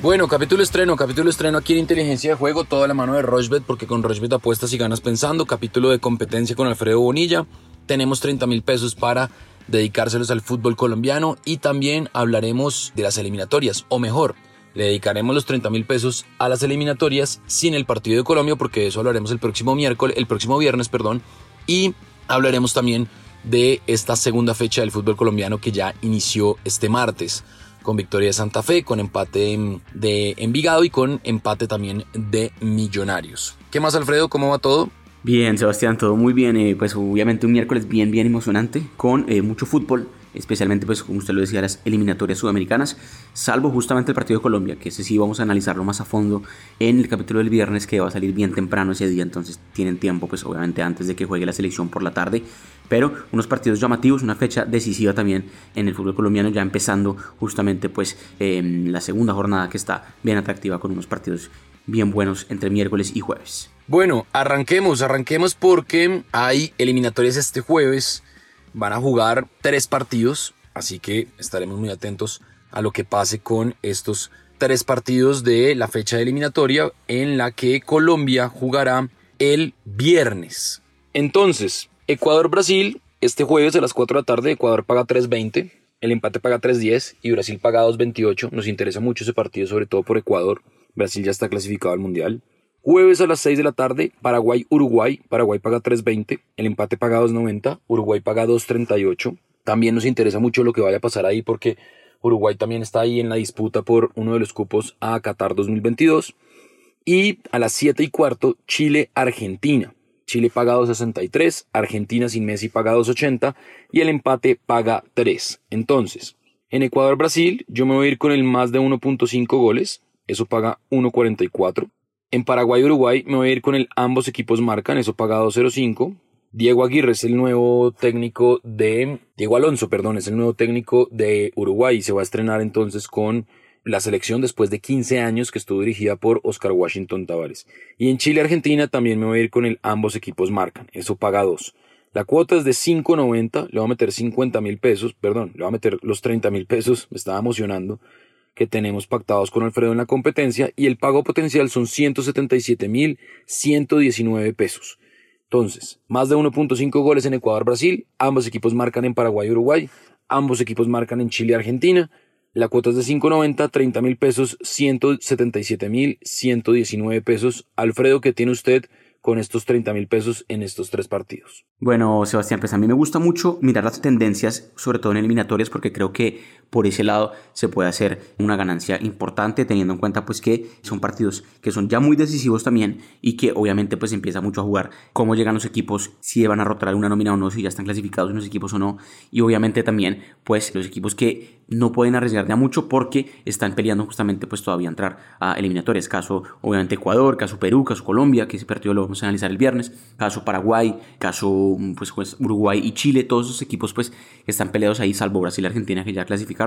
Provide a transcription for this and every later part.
Bueno, capítulo estreno, capítulo estreno aquí en Inteligencia de Juego, toda la mano de Rochbet, porque con Rochbet apuestas y ganas pensando. Capítulo de competencia con Alfredo Bonilla. Tenemos 30 mil pesos para dedicárselos al fútbol colombiano y también hablaremos de las eliminatorias, o mejor, le dedicaremos los 30 mil pesos a las eliminatorias sin el partido de Colombia, porque eso hablaremos el próximo miércoles, el próximo viernes, perdón, y hablaremos también de esta segunda fecha del fútbol colombiano que ya inició este martes con victoria de Santa Fe, con empate de Envigado y con empate también de Millonarios. ¿Qué más, Alfredo? ¿Cómo va todo? Bien, Sebastián, todo muy bien. Eh, pues obviamente un miércoles bien, bien emocionante, con eh, mucho fútbol, especialmente, pues como usted lo decía, las eliminatorias sudamericanas, salvo justamente el partido de Colombia, que ese sí vamos a analizarlo más a fondo en el capítulo del viernes, que va a salir bien temprano ese día, entonces tienen tiempo, pues obviamente antes de que juegue la selección por la tarde pero unos partidos llamativos, una fecha decisiva también en el fútbol colombiano, ya empezando justamente pues em, la segunda jornada que está bien atractiva con unos partidos bien buenos entre miércoles y jueves. Bueno, arranquemos, arranquemos porque hay eliminatorias este jueves, van a jugar tres partidos, así que estaremos muy atentos a lo que pase con estos tres partidos de la fecha de eliminatoria en la que Colombia jugará el viernes. Entonces, Ecuador-Brasil, este jueves a las 4 de la tarde, Ecuador paga 3.20, el empate paga 3.10 y Brasil paga 2.28. Nos interesa mucho ese partido, sobre todo por Ecuador. Brasil ya está clasificado al Mundial. Jueves a las 6 de la tarde, Paraguay-Uruguay. Paraguay paga 3.20, el empate paga 2.90, Uruguay paga 2.38. También nos interesa mucho lo que vaya a pasar ahí porque Uruguay también está ahí en la disputa por uno de los cupos a Qatar 2022. Y a las 7 y cuarto, Chile-Argentina. Chile paga 2.63, Argentina sin Messi paga 2.80 y el empate paga 3. Entonces, en Ecuador-Brasil yo me voy a ir con el más de 1.5 goles, eso paga 1.44. En Paraguay-Uruguay me voy a ir con el ambos equipos marcan, eso paga 2.05. Diego Aguirre es el nuevo técnico de... Diego Alonso, perdón, es el nuevo técnico de Uruguay y se va a estrenar entonces con la selección después de 15 años que estuvo dirigida por Oscar Washington Tavares. Y en Chile-Argentina también me voy a ir con el ambos equipos marcan, eso paga 2. La cuota es de 5.90, le voy a meter 50 mil pesos, perdón, le voy a meter los 30 mil pesos, me estaba emocionando, que tenemos pactados con Alfredo en la competencia y el pago potencial son 177 mil 119 pesos. Entonces, más de 1.5 goles en Ecuador-Brasil, ambos equipos marcan en Paraguay-Uruguay, ambos equipos marcan en Chile-Argentina, la cuota es de 5.90, 30 mil pesos, 177 mil 119 pesos. Alfredo, ¿qué tiene usted con estos 30 mil pesos en estos tres partidos? Bueno, Sebastián, pues a mí me gusta mucho mirar las tendencias, sobre todo en eliminatorias, porque creo que por ese lado se puede hacer una ganancia importante teniendo en cuenta pues que son partidos que son ya muy decisivos también y que obviamente pues empieza mucho a jugar cómo llegan los equipos, si van a rotar alguna nómina o no, si ya están clasificados unos equipos o no. Y obviamente también pues los equipos que no pueden arriesgar ya mucho porque están peleando justamente pues todavía entrar a eliminatorias, caso obviamente Ecuador, caso Perú, caso Colombia, que ese partido lo vamos a analizar el viernes, caso Paraguay, caso pues, pues Uruguay y Chile, todos esos equipos pues están peleados ahí salvo Brasil y Argentina que ya clasificaron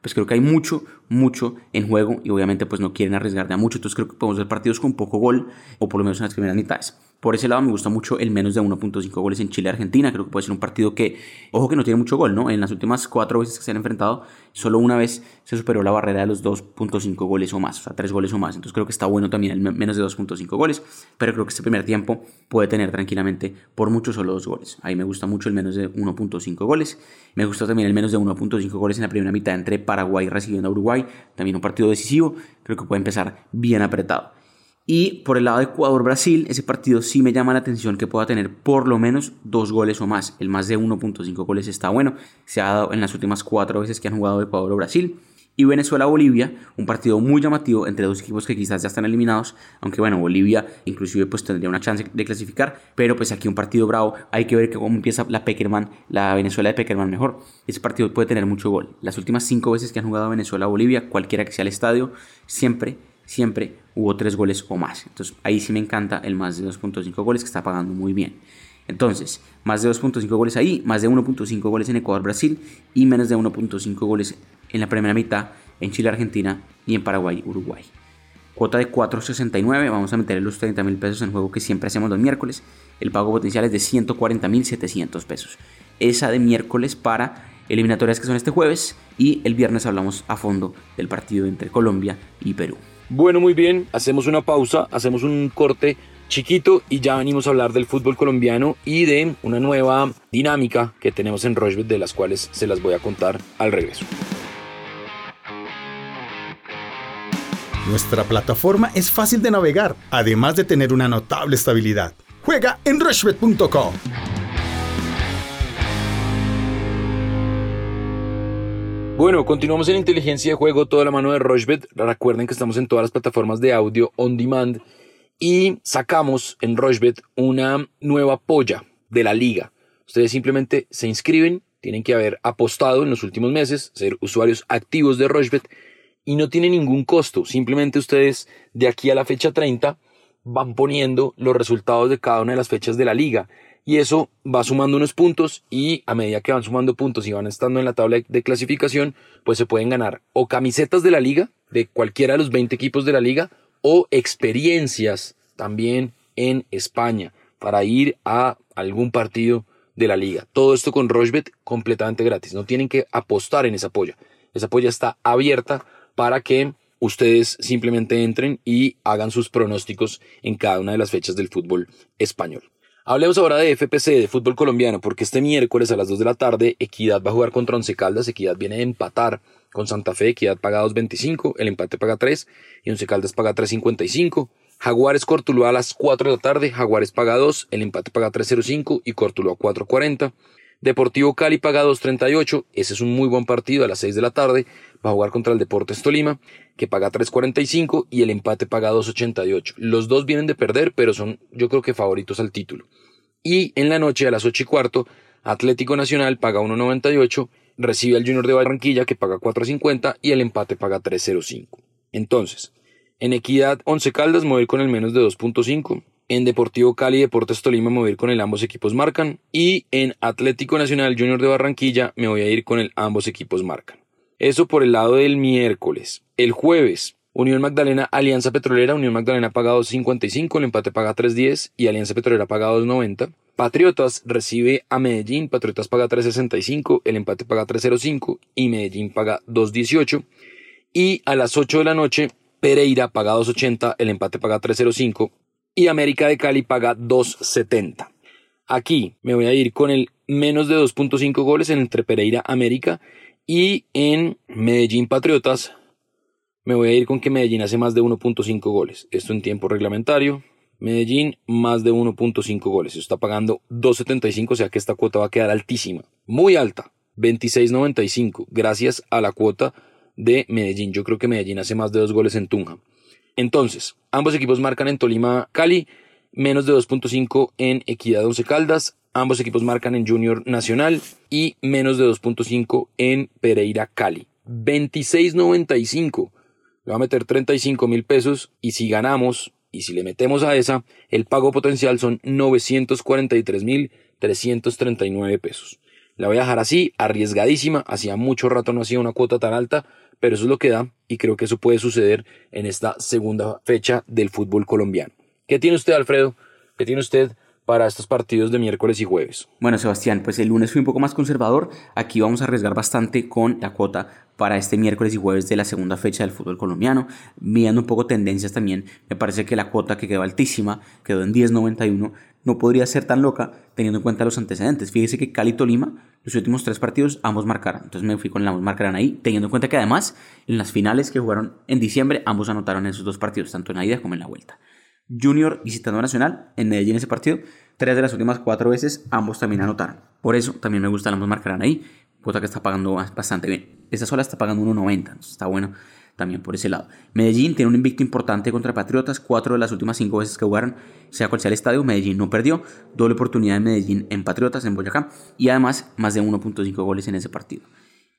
pues creo que hay mucho, mucho en juego y obviamente pues no quieren arriesgar de mucho, entonces creo que podemos ver partidos con poco gol o por lo menos en las primeras mitades. Por ese lado me gusta mucho el menos de 1.5 goles en Chile-Argentina. Creo que puede ser un partido que, ojo que no tiene mucho gol, ¿no? En las últimas cuatro veces que se han enfrentado, solo una vez se superó la barrera de los 2.5 goles o más, o sea, 3 goles o más. Entonces creo que está bueno también el menos de 2.5 goles, pero creo que este primer tiempo puede tener tranquilamente por mucho solo dos goles. Ahí me gusta mucho el menos de 1.5 goles. Me gusta también el menos de 1.5 goles en la primera mitad entre Paraguay recibiendo a Uruguay. También un partido decisivo. Creo que puede empezar bien apretado. Y por el lado de Ecuador-Brasil, ese partido sí me llama la atención que pueda tener por lo menos dos goles o más. El más de 1.5 goles está bueno. Se ha dado en las últimas cuatro veces que han jugado Ecuador Brasil. Y Venezuela-Bolivia, un partido muy llamativo entre dos equipos que quizás ya están eliminados, aunque bueno, Bolivia inclusive pues tendría una chance de clasificar, pero pues aquí un partido bravo, hay que ver cómo empieza la Peckerman, la Venezuela de Peckerman mejor. Ese partido puede tener mucho gol. Las últimas cinco veces que han jugado Venezuela-Bolivia, cualquiera que sea el estadio, siempre siempre hubo tres goles o más. Entonces ahí sí me encanta el más de 2.5 goles que está pagando muy bien. Entonces, más de 2.5 goles ahí, más de 1.5 goles en Ecuador-Brasil y menos de 1.5 goles en la primera mitad en Chile-Argentina y en Paraguay-Uruguay. Cuota de 4.69, vamos a meter los 30 mil pesos en juego que siempre hacemos los miércoles. El pago potencial es de 140 mil 700 pesos. Esa de miércoles para eliminatorias que son este jueves y el viernes hablamos a fondo del partido entre Colombia y Perú. Bueno, muy bien, hacemos una pausa, hacemos un corte chiquito y ya venimos a hablar del fútbol colombiano y de una nueva dinámica que tenemos en Rochebet de las cuales se las voy a contar al regreso. Nuestra plataforma es fácil de navegar, además de tener una notable estabilidad. Juega en rushbet.com. Bueno, continuamos en inteligencia de juego, toda la mano de Rushbet. Recuerden que estamos en todas las plataformas de audio on demand y sacamos en Rushbet una nueva polla de la liga. Ustedes simplemente se inscriben, tienen que haber apostado en los últimos meses, ser usuarios activos de Rushbet y no tiene ningún costo. Simplemente ustedes de aquí a la fecha 30 van poniendo los resultados de cada una de las fechas de la liga y eso va sumando unos puntos y a medida que van sumando puntos y van estando en la tabla de clasificación, pues se pueden ganar o camisetas de la liga, de cualquiera de los 20 equipos de la liga, o experiencias también en España para ir a algún partido de la liga. Todo esto con Rochbet completamente gratis. No tienen que apostar en esa polla. Esa polla está abierta para que ustedes simplemente entren y hagan sus pronósticos en cada una de las fechas del fútbol español. Hablemos ahora de FPC, de fútbol colombiano, porque este miércoles a las 2 de la tarde Equidad va a jugar contra Once Caldas. Equidad viene a empatar con Santa Fe. Equidad paga 2.25, el empate paga 3 y Once Caldas paga 3.55. Jaguares Cortuluá a las 4 de la tarde. Jaguares paga 2, el empate paga 3.05 y Cortuluá 4.40. Deportivo Cali paga 2.38. Ese es un muy buen partido a las 6 de la tarde. Va a jugar contra el Deportes Tolima, que paga 3.45 y el empate paga 2.88. Los dos vienen de perder, pero son yo creo que favoritos al título. Y en la noche a las 8 y cuarto, Atlético Nacional paga 1.98, recibe al Junior de Barranquilla que paga 4.50 y el empate paga 3.05. Entonces, en Equidad 11 Caldas mover con el menos de 2.5. En Deportivo Cali y Deportes Tolima me voy a ir con el ambos equipos marcan. Y en Atlético Nacional Junior de Barranquilla me voy a ir con el ambos equipos marcan. Eso por el lado del miércoles. El jueves, Unión Magdalena, Alianza Petrolera, Unión Magdalena paga 2.55, el empate paga 3.10 y Alianza Petrolera paga 2.90. Patriotas recibe a Medellín, Patriotas paga 3.65, el empate paga 3.05 y Medellín paga 2.18. Y a las 8 de la noche, Pereira paga 2.80, el empate paga 3.05 y América de Cali paga 2.70. Aquí me voy a ir con el menos de 2.5 goles entre Pereira América y en Medellín Patriotas me voy a ir con que Medellín hace más de 1.5 goles. Esto en tiempo reglamentario. Medellín más de 1.5 goles. Está pagando 2.75, o sea que esta cuota va a quedar altísima. Muy alta. 26.95. Gracias a la cuota de Medellín. Yo creo que Medellín hace más de 2 goles en Tunja. Entonces, ambos equipos marcan en Tolima Cali. Menos de 2.5 en Equidad 11 Caldas. Ambos equipos marcan en Junior Nacional y menos de 2.5 en Pereira Cali. 26.95. Le va a meter 35 mil pesos y si ganamos y si le metemos a esa, el pago potencial son 943 mil 339 pesos. La voy a dejar así, arriesgadísima. Hacía mucho rato no hacía una cuota tan alta, pero eso es lo que da y creo que eso puede suceder en esta segunda fecha del fútbol colombiano. ¿Qué tiene usted, Alfredo? ¿Qué tiene usted para estos partidos de miércoles y jueves. Bueno, Sebastián, pues el lunes fui un poco más conservador. Aquí vamos a arriesgar bastante con la cuota para este miércoles y jueves de la segunda fecha del fútbol colombiano. Mirando un poco tendencias también, me parece que la cuota que quedó altísima, quedó en 10.91, no podría ser tan loca teniendo en cuenta los antecedentes. Fíjese que Cali y Tolima, los últimos tres partidos, ambos marcaron. Entonces me fui con el ambos marcarán ahí, teniendo en cuenta que además en las finales que jugaron en diciembre, ambos anotaron en esos dos partidos, tanto en la ida como en la vuelta. Junior visitando Nacional en Medellín ese partido. Tres de las últimas cuatro veces ambos también anotaron. Por eso también me gusta, ambos marcarán ahí. Cuota que está pagando bastante bien. Esta sola está pagando 1.90, está bueno también por ese lado. Medellín tiene un invicto importante contra Patriotas. Cuatro de las últimas cinco veces que jugaron, sea cual sea el estadio, Medellín no perdió. Doble oportunidad de Medellín en Patriotas, en Boyacá. Y además, más de 1.5 goles en ese partido.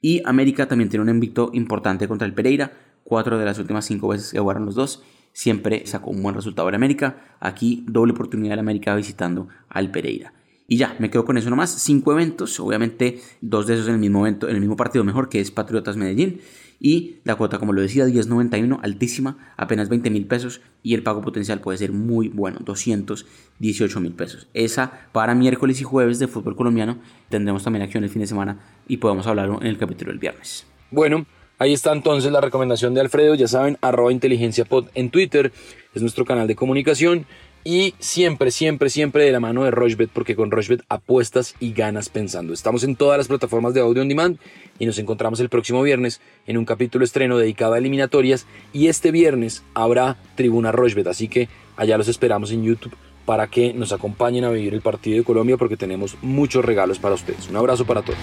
Y América también tiene un invicto importante contra el Pereira. Cuatro de las últimas cinco veces que jugaron los dos siempre sacó un buen resultado en América. Aquí doble oportunidad de América visitando al Pereira. Y ya, me quedo con eso nomás. Cinco eventos, obviamente dos de esos en el mismo evento, en el mismo partido mejor, que es Patriotas Medellín. Y la cuota, como lo decía, 10.91, altísima, apenas 20 mil pesos. Y el pago potencial puede ser muy bueno, 218 mil pesos. Esa para miércoles y jueves de fútbol colombiano. Tendremos también acción el fin de semana y podemos hablar en el capítulo del viernes. Bueno, Ahí está entonces la recomendación de Alfredo, ya saben, arroba inteligenciapod en Twitter, es nuestro canal de comunicación y siempre, siempre, siempre de la mano de Rochbet, porque con Rochbet apuestas y ganas pensando. Estamos en todas las plataformas de audio on demand y nos encontramos el próximo viernes en un capítulo estreno dedicado a eliminatorias y este viernes habrá Tribuna Rochbet, así que allá los esperamos en YouTube para que nos acompañen a vivir el partido de Colombia porque tenemos muchos regalos para ustedes. Un abrazo para todos.